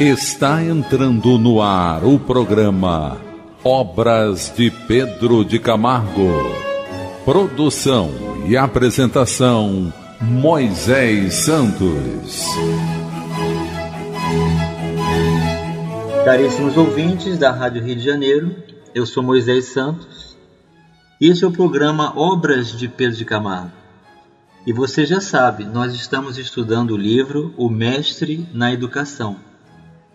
Está entrando no ar o programa Obras de Pedro de Camargo. Produção e apresentação Moisés Santos. Caríssimos ouvintes da Rádio Rio de Janeiro, eu sou Moisés Santos e este é o programa Obras de Pedro de Camargo. E você já sabe, nós estamos estudando o livro O Mestre na Educação.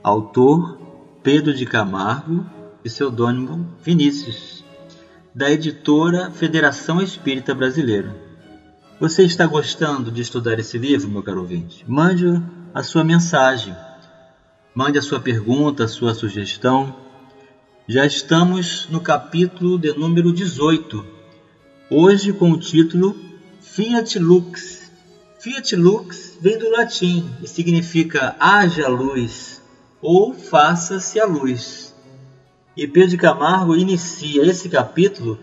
Autor Pedro de Camargo e pseudônimo Vinícius, da editora Federação Espírita Brasileira. Você está gostando de estudar esse livro, meu caro ouvinte? Mande a sua mensagem, mande a sua pergunta, a sua sugestão. Já estamos no capítulo de número 18, hoje com o título Fiat Lux. Fiat Lux vem do latim e significa haja luz ou faça-se a luz. E Pedro Camargo inicia esse capítulo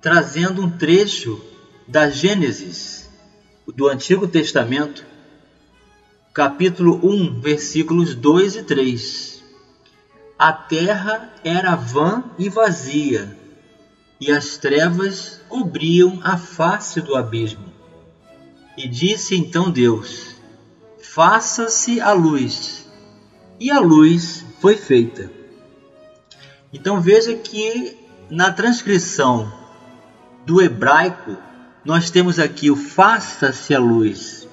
trazendo um trecho da Gênesis do Antigo Testamento, capítulo 1, versículos 2 e 3. A terra era vã e vazia, e as trevas cobriam a face do abismo. E disse então Deus: Faça-se a luz. E a luz foi feita. Então veja que na transcrição do hebraico nós temos aqui o faça-se a luz,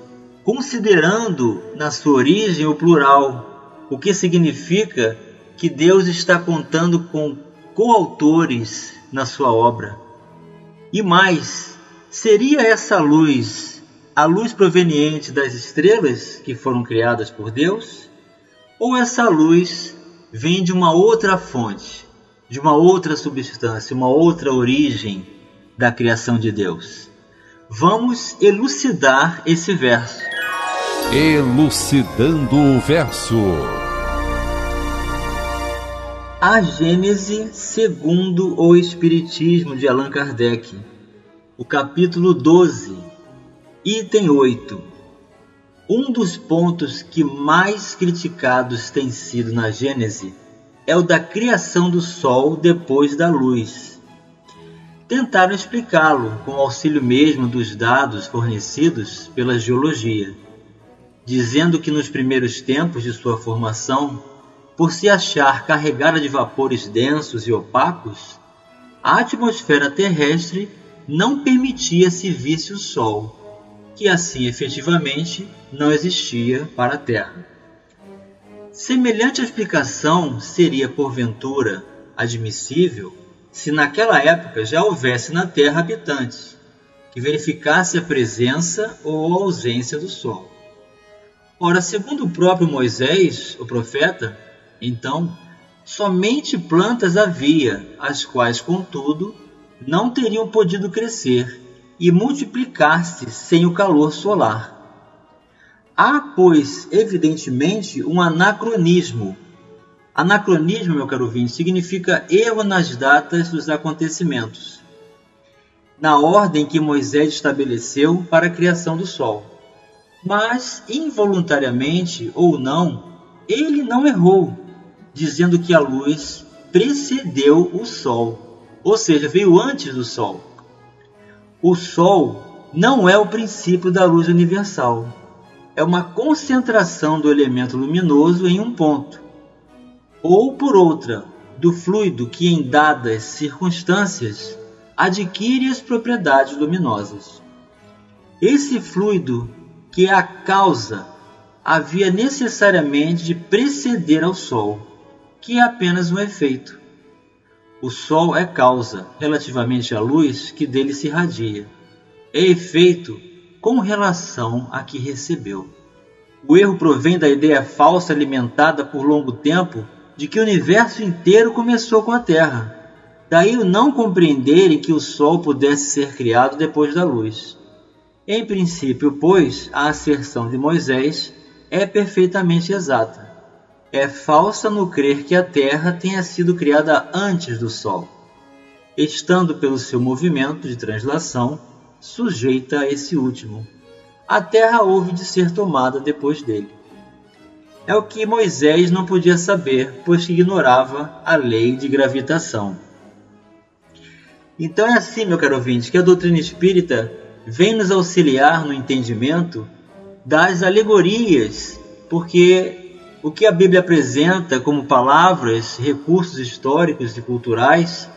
considerando na sua origem o plural, o que significa que Deus está contando com coautores na sua obra. E mais, seria essa luz a luz proveniente das estrelas que foram criadas por Deus? Ou essa luz vem de uma outra fonte, de uma outra substância, uma outra origem da criação de Deus? Vamos elucidar esse verso. Elucidando o verso. A Gênese segundo o Espiritismo de Allan Kardec, o capítulo 12, item 8. Um dos pontos que mais criticados tem sido na Gênese é o da criação do Sol depois da luz. Tentaram explicá-lo com auxílio mesmo dos dados fornecidos pela geologia, dizendo que nos primeiros tempos de sua formação por se achar carregada de vapores densos e opacos, a atmosfera terrestre não permitia se visse o Sol, que assim efetivamente não existia para a Terra. Semelhante explicação seria, porventura, admissível se naquela época já houvesse na Terra habitantes, que verificasse a presença ou a ausência do Sol. Ora, segundo o próprio Moisés, o profeta, então, somente plantas havia, as quais, contudo, não teriam podido crescer e multiplicar-se sem o calor solar. Há, pois, evidentemente, um anacronismo. Anacronismo, meu caro ouvinte, significa erro nas datas dos acontecimentos, na ordem que Moisés estabeleceu para a criação do Sol. Mas, involuntariamente ou não, ele não errou dizendo que a luz precedeu o Sol, ou seja, veio antes do Sol. O Sol não é o princípio da luz universal, é uma concentração do elemento luminoso em um ponto, ou por outra, do fluido que em dadas circunstâncias adquire as propriedades luminosas. Esse fluido, que é a causa, havia necessariamente de preceder ao Sol que é apenas um efeito. O Sol é causa relativamente à luz que dele se irradia. É efeito com relação a que recebeu. O erro provém da ideia falsa alimentada por longo tempo de que o universo inteiro começou com a Terra. Daí o não compreenderem que o Sol pudesse ser criado depois da luz. Em princípio, pois, a asserção de Moisés é perfeitamente exata é falsa no crer que a Terra tenha sido criada antes do Sol, estando pelo seu movimento de translação sujeita a esse último. A Terra houve de ser tomada depois dele. é o que Moisés não podia saber, pois ignorava a lei de gravitação. Então é assim, meu caro ouvinte, que a doutrina espírita vem nos auxiliar no entendimento das alegorias, porque o que a Bíblia apresenta como palavras, recursos históricos e culturais,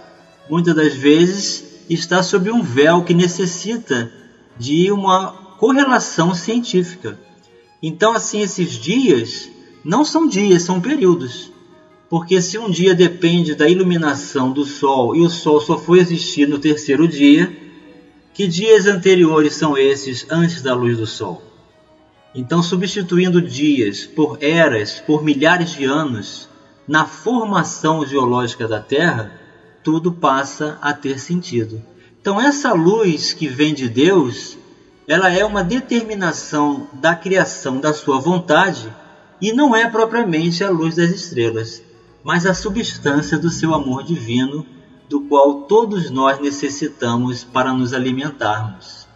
muitas das vezes está sob um véu que necessita de uma correlação científica. Então, assim, esses dias não são dias, são períodos. Porque se um dia depende da iluminação do Sol e o Sol só foi existir no terceiro dia, que dias anteriores são esses antes da luz do Sol? Então, substituindo dias por eras, por milhares de anos, na formação geológica da Terra, tudo passa a ter sentido. Então, essa luz que vem de Deus, ela é uma determinação da criação da sua vontade e não é propriamente a luz das estrelas, mas a substância do seu amor divino, do qual todos nós necessitamos para nos alimentarmos.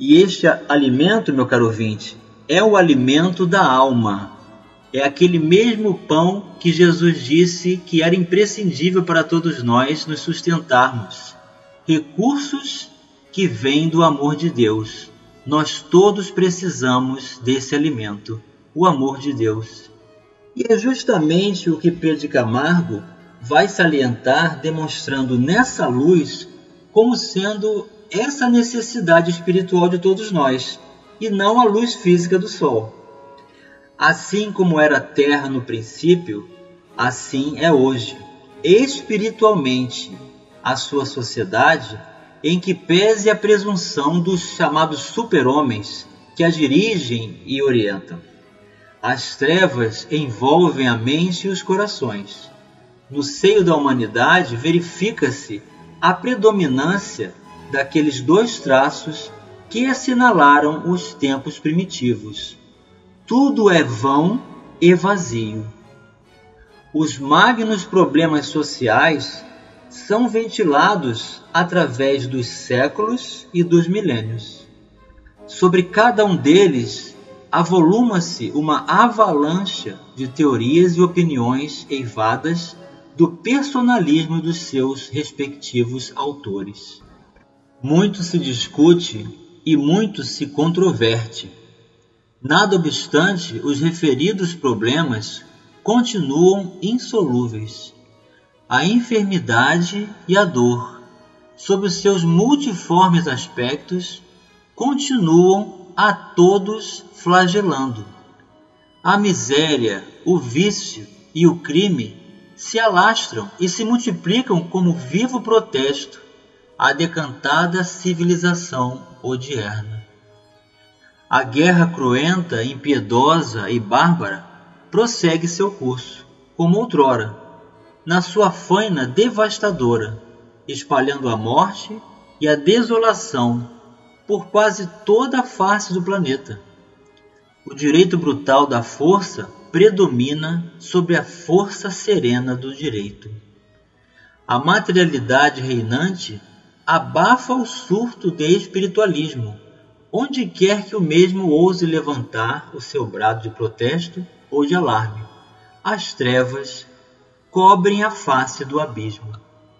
E este alimento, meu caro ouvinte, é o alimento da alma. É aquele mesmo pão que Jesus disse que era imprescindível para todos nós nos sustentarmos. Recursos que vêm do amor de Deus. Nós todos precisamos desse alimento, o amor de Deus. E é justamente o que Pedro de Camargo vai salientar, demonstrando nessa luz como sendo essa necessidade espiritual de todos nós e não a luz física do Sol. Assim como era a Terra no princípio, assim é hoje, espiritualmente, a sua sociedade, em que pese a presunção dos chamados super-homens que a dirigem e orientam. As trevas envolvem a mente e os corações. No seio da humanidade verifica-se a predominância daqueles dois traços que assinalaram os tempos primitivos. Tudo é vão e vazio. Os magnos problemas sociais são ventilados através dos séculos e dos milênios. Sobre cada um deles avoluma-se uma avalanche de teorias e opiniões eivadas do personalismo dos seus respectivos autores. Muito se discute e muito se controverte. Nada obstante, os referidos problemas continuam insolúveis. A enfermidade e a dor, sob os seus multiformes aspectos, continuam a todos flagelando. A miséria, o vício e o crime se alastram e se multiplicam como vivo protesto à decantada civilização odierna. A guerra cruenta, impiedosa e bárbara prossegue seu curso, como outrora, na sua faina devastadora, espalhando a morte e a desolação por quase toda a face do planeta. O direito brutal da força predomina sobre a força serena do direito. A materialidade reinante abafa o surto de espiritualismo, onde quer que o mesmo ouse levantar o seu brado de protesto ou de alarme. As trevas cobrem a face do abismo.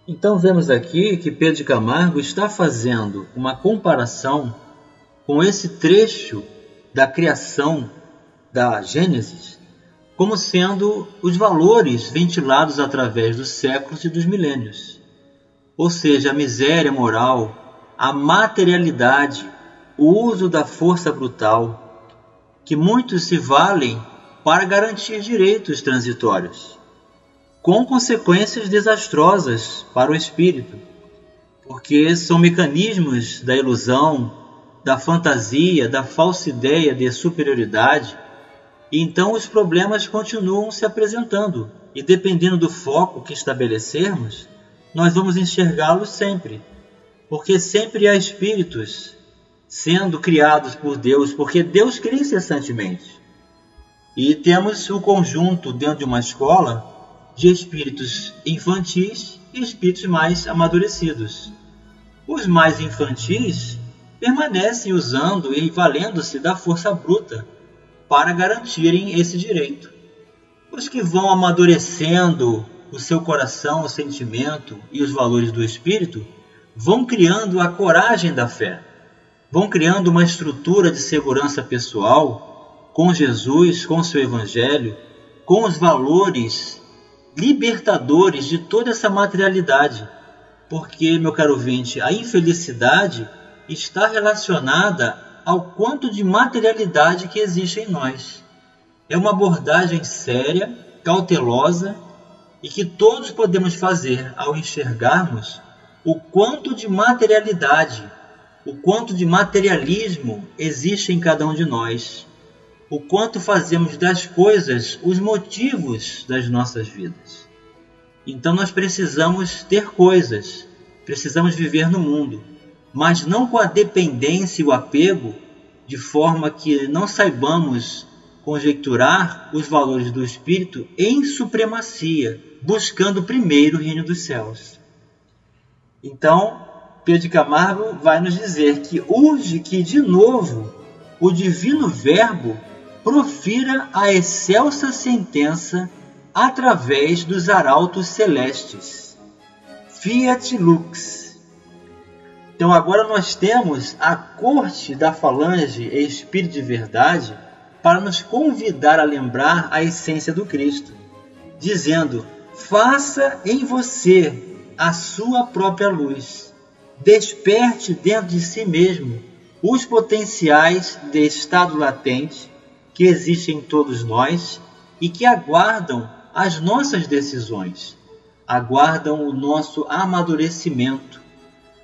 Então vemos aqui que Pedro de Camargo está fazendo uma comparação com esse trecho da criação da Gênesis como sendo os valores ventilados através dos séculos e dos milênios ou seja, a miséria moral, a materialidade, o uso da força brutal, que muitos se valem para garantir direitos transitórios, com consequências desastrosas para o espírito, porque são mecanismos da ilusão, da fantasia, da falsa ideia de superioridade, e então os problemas continuam se apresentando, e dependendo do foco que estabelecermos, nós vamos enxergá-los sempre, porque sempre há espíritos sendo criados por Deus, porque Deus cria incessantemente. E temos o conjunto dentro de uma escola de espíritos infantis e espíritos mais amadurecidos. Os mais infantis permanecem usando e valendo-se da força bruta para garantirem esse direito. os que vão amadurecendo o seu coração, o sentimento e os valores do espírito, vão criando a coragem da fé, vão criando uma estrutura de segurança pessoal com Jesus, com seu evangelho, com os valores libertadores de toda essa materialidade. Porque, meu caro ouvinte, a infelicidade está relacionada ao quanto de materialidade que existe em nós. É uma abordagem séria, cautelosa e que todos podemos fazer ao enxergarmos o quanto de materialidade, o quanto de materialismo existe em cada um de nós, o quanto fazemos das coisas os motivos das nossas vidas. Então nós precisamos ter coisas, precisamos viver no mundo, mas não com a dependência e o apego, de forma que não saibamos conjecturar os valores do espírito em supremacia, buscando primeiro o reino dos céus. Então, Pedro de Camargo vai nos dizer que urge que, de novo, o divino Verbo profira a excelsa sentença através dos arautos celestes. Fiat lux. Então agora nós temos a corte da falange Espírito de Verdade para nos convidar a lembrar a essência do Cristo, dizendo: faça em você a sua própria luz. Desperte dentro de si mesmo os potenciais de estado latente que existem em todos nós e que aguardam as nossas decisões, aguardam o nosso amadurecimento,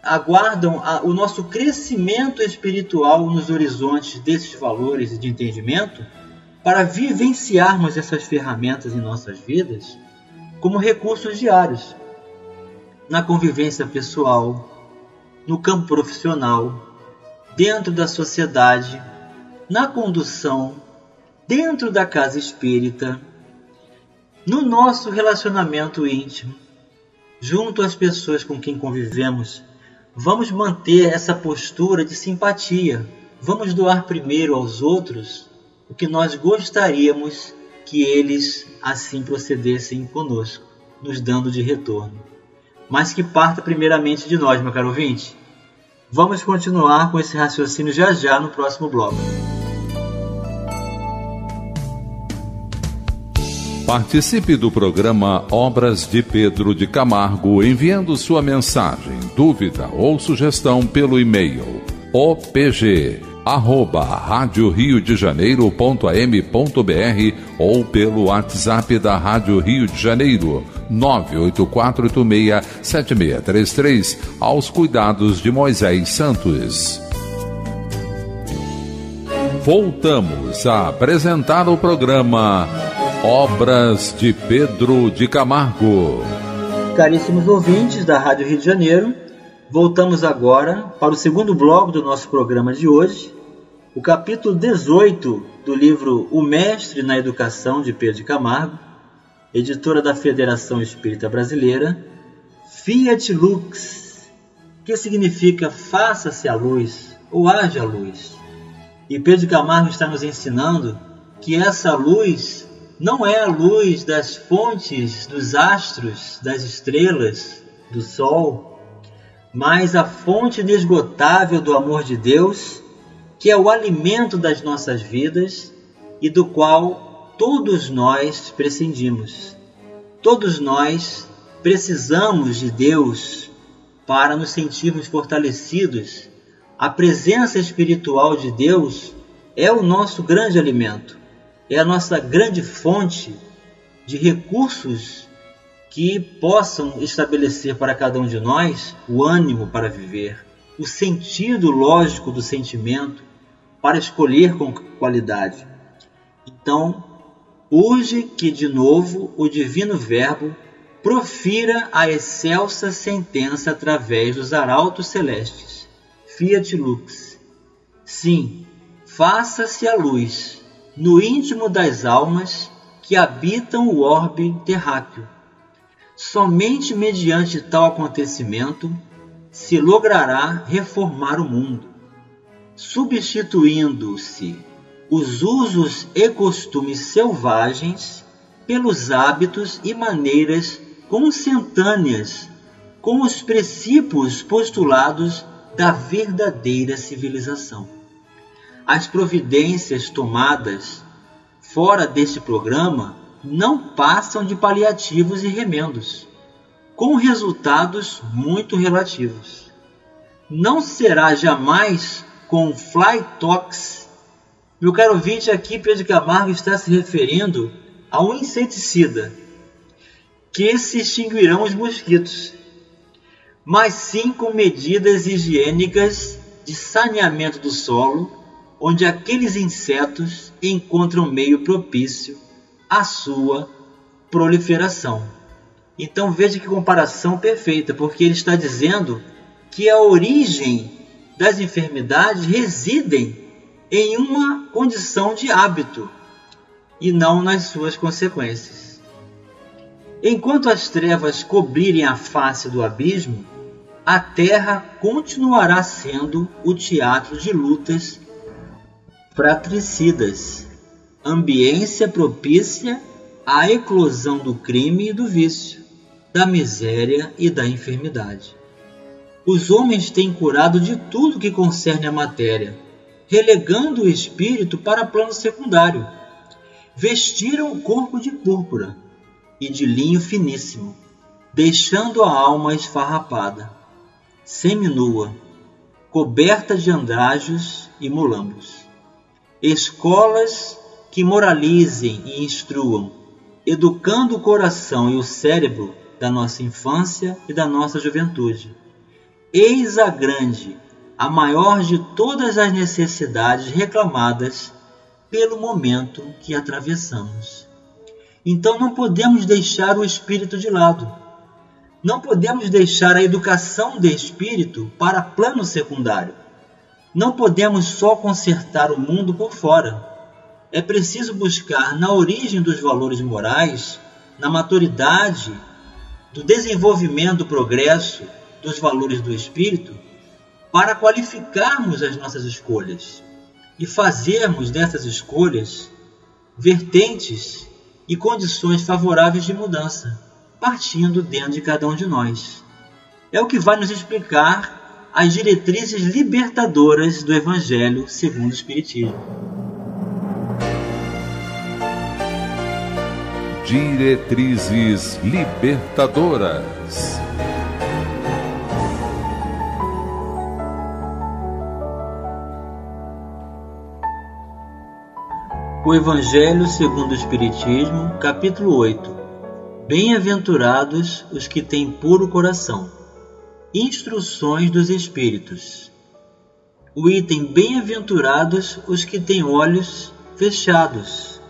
aguardam o nosso crescimento espiritual nos horizontes desses valores de entendimento para vivenciarmos essas ferramentas em nossas vidas como recursos diários na convivência pessoal, no campo profissional, dentro da sociedade, na condução, dentro da casa espírita, no nosso relacionamento íntimo, junto às pessoas com quem convivemos. Vamos manter essa postura de simpatia. Vamos doar primeiro aos outros o que nós gostaríamos que eles assim procedessem conosco, nos dando de retorno. Mas que parta primeiramente de nós, meu caro ouvinte. Vamos continuar com esse raciocínio já já no próximo bloco. Participe do programa Obras de Pedro de Camargo enviando sua mensagem, dúvida ou sugestão pelo e-mail opg arroba rádio Rio de Janeiro.am.br ou pelo WhatsApp da Rádio Rio de Janeiro 984867633 aos cuidados de Moisés Santos. Voltamos a apresentar o programa Obras de Pedro de Camargo. Caríssimos ouvintes da Rádio Rio de Janeiro, voltamos agora para o segundo bloco do nosso programa de hoje, o capítulo 18 do livro O Mestre na Educação de Pedro de Camargo, editora da Federação Espírita Brasileira, Fiat Lux, que significa faça-se a luz ou haja luz. E Pedro de Camargo está nos ensinando que essa luz não é a luz das fontes, dos astros, das estrelas, do sol, mas a fonte inesgotável do amor de Deus, que é o alimento das nossas vidas e do qual todos nós prescindimos. Todos nós precisamos de Deus para nos sentirmos fortalecidos. A presença espiritual de Deus é o nosso grande alimento é a nossa grande fonte de recursos que possam estabelecer para cada um de nós o ânimo para viver, o sentido lógico do sentimento para escolher com qualidade. Então, urge que de novo o divino Verbo profira a excelsa sentença através dos arautos celestes. Fiat lux. Sim, faça-se a luz no íntimo das almas que habitam o orbe terráqueo. Somente mediante tal acontecimento se logrará reformar o mundo, substituindo-se os usos e costumes selvagens pelos hábitos e maneiras consentâneas com os princípios postulados da verdadeira civilização. As providências tomadas fora deste programa não passam de paliativos e remendos, com resultados muito relativos. Não será jamais com fly talks. Meu caro ouvinte, aqui Pedro Camargo está se referindo a um inseticida que se extinguirão os mosquitos, mas sim com medidas higiênicas de saneamento do solo onde aqueles insetos encontram meio propício à sua proliferação. Então veja que comparação perfeita, porque ele está dizendo que a origem das enfermidades residem em uma condição de hábito e não nas suas consequências. Enquanto as trevas cobrirem a face do abismo, a terra continuará sendo o teatro de lutas fratricidas, ambiência propícia à eclosão do crime e do vício, da miséria e da enfermidade. Os homens têm curado de tudo que concerne a matéria, relegando o espírito para plano secundário. Vestiram o corpo de púrpura e de linho finíssimo, deixando a alma esfarrapada, seminua, coberta de andrajos e molambos escolas que moralizem e instruam, educando o coração e o cérebro da nossa infância e da nossa juventude. Eis a grande, a maior de todas as necessidades reclamadas pelo momento que atravessamos. Então não podemos deixar o espírito de lado. Não podemos deixar a educação de espírito para plano secundário. Não podemos só consertar o mundo por fora. É preciso buscar na origem dos valores morais, na maturidade, do desenvolvimento do progresso dos valores do espírito, para qualificarmos as nossas escolhas e fazermos dessas escolhas vertentes e condições favoráveis de mudança, partindo dentro de cada um de nós. É o que vai nos explicar as diretrizes libertadoras do Evangelho segundo o Espiritismo. Diretrizes libertadoras. O Evangelho segundo o Espiritismo, capítulo 8. Bem-aventurados os que têm puro coração Instruções dos Espíritos. O item Bem-aventurados os que têm olhos fechados.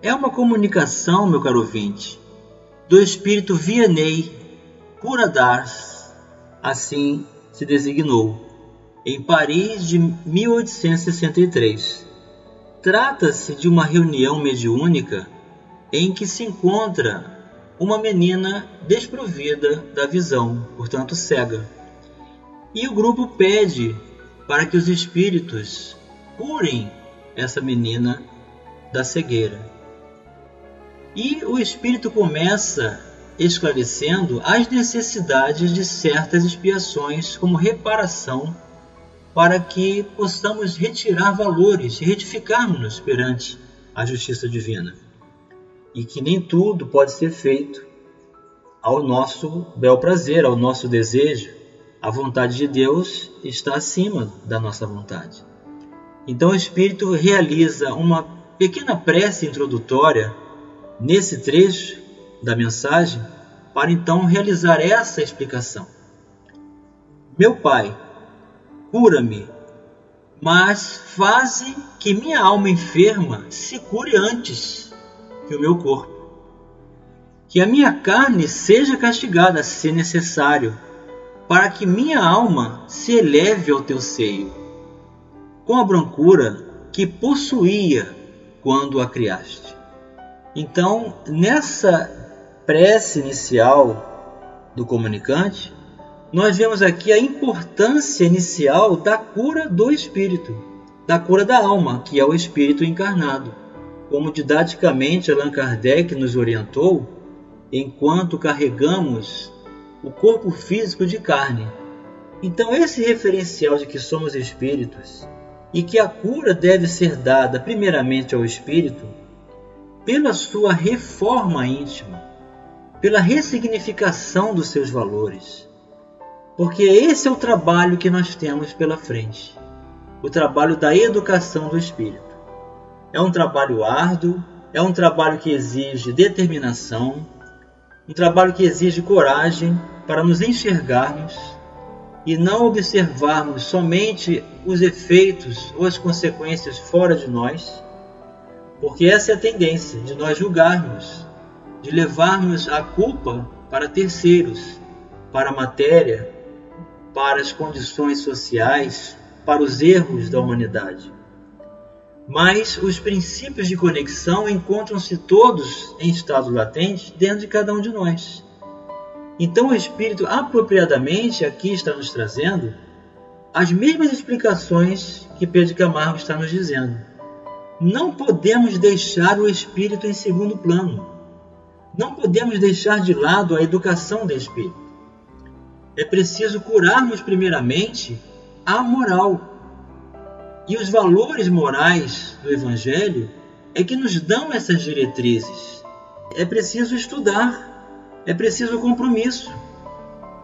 É uma comunicação, meu caro ouvinte, do Espírito Vianney Puradars, assim se designou, em Paris de 1863. Trata-se de uma reunião mediúnica em que se encontra uma menina desprovida da visão, portanto cega. E o grupo pede para que os espíritos curem essa menina da cegueira. E o espírito começa esclarecendo as necessidades de certas expiações como reparação para que possamos retirar valores e retificarmos-nos perante a justiça divina e que nem tudo pode ser feito ao nosso bel prazer, ao nosso desejo. A vontade de Deus está acima da nossa vontade. Então o Espírito realiza uma pequena prece introdutória nesse trecho da mensagem para então realizar essa explicação. Meu Pai, cura-me, mas faze que minha alma enferma se cure antes que o meu corpo. Que a minha carne seja castigada, se necessário, para que minha alma se eleve ao teu seio, com a brancura que possuía quando a criaste. Então, nessa prece inicial do comunicante, nós vemos aqui a importância inicial da cura do espírito, da cura da alma, que é o espírito encarnado como didaticamente Allan Kardec nos orientou, enquanto carregamos o corpo físico de carne. Então, esse referencial de que somos espíritos e que a cura deve ser dada primeiramente ao espírito, pela sua reforma íntima, pela ressignificação dos seus valores. Porque esse é o trabalho que nós temos pela frente o trabalho da educação do espírito. É um trabalho árduo, é um trabalho que exige determinação, um trabalho que exige coragem para nos enxergarmos e não observarmos somente os efeitos ou as consequências fora de nós, porque essa é a tendência de nós julgarmos, de levarmos a culpa para terceiros, para a matéria, para as condições sociais, para os erros da humanidade. Mas os princípios de conexão encontram-se todos em estado latente dentro de cada um de nós. Então o Espírito, apropriadamente, aqui está nos trazendo as mesmas explicações que Pedro Camargo está nos dizendo. Não podemos deixar o Espírito em segundo plano. Não podemos deixar de lado a educação do Espírito. É preciso curarmos primeiramente a moral. E os valores morais do Evangelho é que nos dão essas diretrizes. É preciso estudar, é preciso compromisso,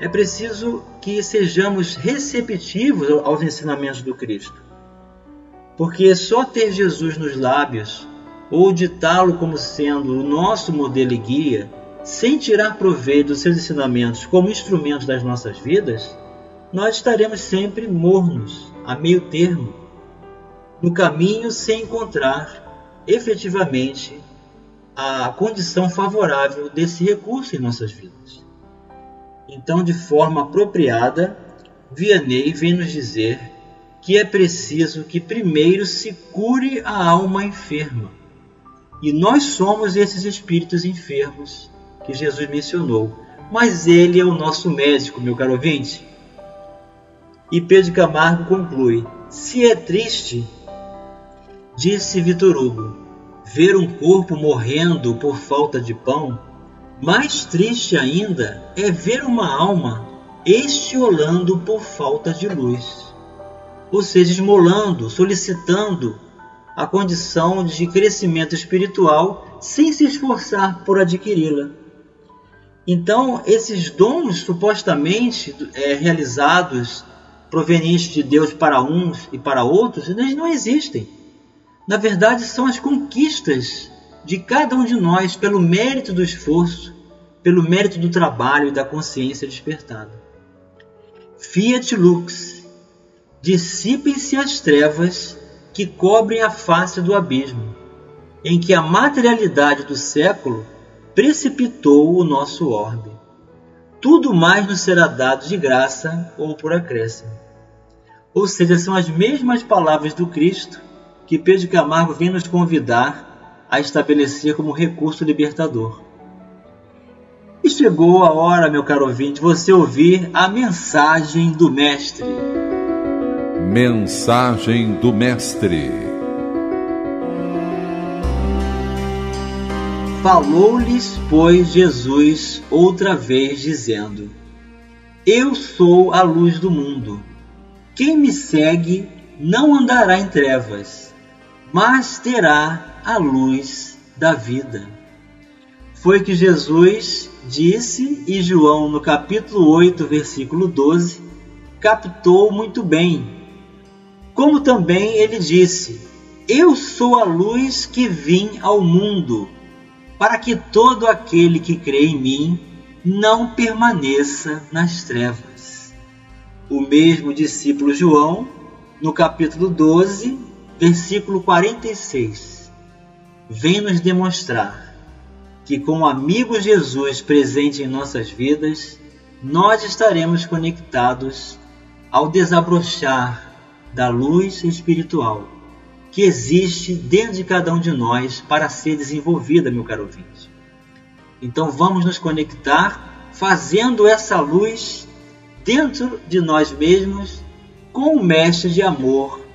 é preciso que sejamos receptivos aos ensinamentos do Cristo. Porque só ter Jesus nos lábios ou ditá-lo como sendo o nosso modelo e guia, sem tirar proveito dos seus ensinamentos como instrumentos das nossas vidas, nós estaremos sempre mornos, a meio termo, no caminho sem encontrar efetivamente a condição favorável desse recurso em nossas vidas. Então, de forma apropriada, Vianney vem nos dizer que é preciso que primeiro se cure a alma enferma. E nós somos esses espíritos enfermos que Jesus mencionou. Mas ele é o nosso médico, meu caro ouvinte. E Pedro Camargo conclui: Se é triste, disse Vitor Hugo, ver um corpo morrendo por falta de pão, mais triste ainda é ver uma alma estiolando por falta de luz, ou seja, esmolando, solicitando a condição de crescimento espiritual sem se esforçar por adquiri-la. Então, esses dons supostamente é, realizados provenientes de Deus para uns e para outros, eles não existem. Na verdade, são as conquistas de cada um de nós pelo mérito do esforço, pelo mérito do trabalho e da consciência despertada. Fiat lux, dissipem-se as trevas que cobrem a face do abismo, em que a materialidade do século precipitou o nosso orbe tudo mais nos será dado de graça ou por acréscimo. Ou seja, são as mesmas palavras do Cristo que Pedro Camargo vem nos convidar a estabelecer como recurso libertador. E chegou a hora, meu caro ouvinte, você ouvir a mensagem do Mestre. Mensagem do Mestre. Falou-lhes, pois, Jesus outra vez, dizendo: Eu sou a luz do mundo. Quem me segue não andará em trevas, mas terá a luz da vida. Foi que Jesus disse, e João, no capítulo 8, versículo 12, captou muito bem. Como também ele disse: Eu sou a luz que vim ao mundo para que todo aquele que crê em mim não permaneça nas trevas. O mesmo discípulo João, no capítulo 12, versículo 46, vem nos demonstrar que com o amigo Jesus presente em nossas vidas, nós estaremos conectados ao desabrochar da luz espiritual que existe dentro de cada um de nós para ser desenvolvida, meu caro ouvinte. Então vamos nos conectar fazendo essa luz dentro de nós mesmos com o Mestre de amor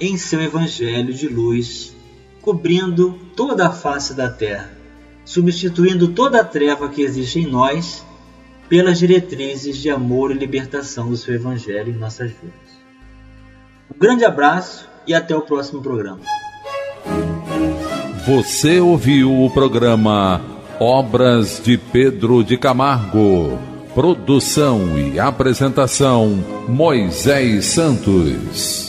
em seu Evangelho de luz cobrindo toda a face da terra, substituindo toda a treva que existe em nós pelas diretrizes de amor e libertação do seu Evangelho em nossas vidas. Um grande abraço e até o próximo programa. Você ouviu o programa Obras de Pedro de Camargo. Produção e apresentação Moisés Santos.